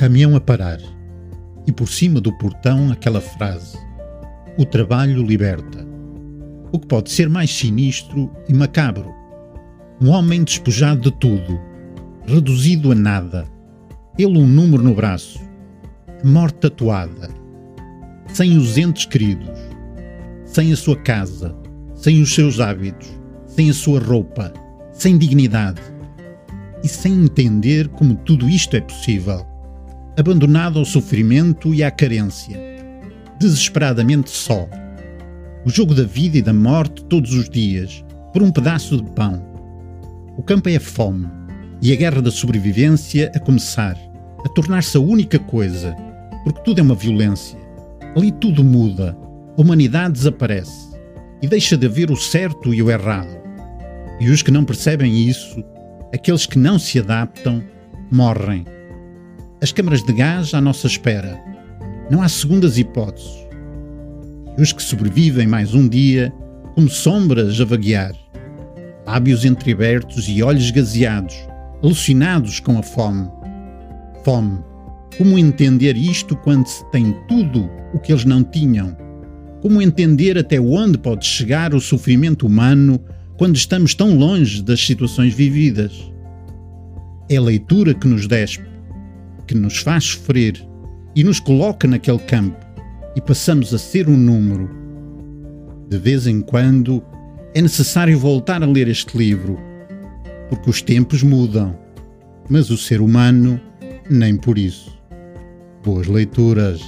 caminhão a parar e por cima do portão aquela frase: O trabalho liberta. O que pode ser mais sinistro e macabro? Um homem despojado de tudo, reduzido a nada, ele um número no braço, morte tatuada, sem os entes queridos, sem a sua casa, sem os seus hábitos, sem a sua roupa, sem dignidade e sem entender como tudo isto é possível abandonado ao sofrimento e à carência, desesperadamente só. O jogo da vida e da morte todos os dias, por um pedaço de pão. O campo é a fome e a guerra da sobrevivência a começar, a tornar-se a única coisa, porque tudo é uma violência. Ali tudo muda, a humanidade desaparece e deixa de haver o certo e o errado. E os que não percebem isso, aqueles que não se adaptam, morrem as câmaras de gás à nossa espera. Não há segundas hipóteses. E os que sobrevivem mais um dia, como sombras a vaguear, lábios entreabertos e olhos gazeados, alucinados com a fome. Fome. Como entender isto quando se tem tudo o que eles não tinham? Como entender até onde pode chegar o sofrimento humano quando estamos tão longe das situações vividas? É a leitura que nos despe, que nos faz sofrer e nos coloca naquele campo e passamos a ser um número. De vez em quando é necessário voltar a ler este livro, porque os tempos mudam, mas o ser humano nem por isso. Boas leituras!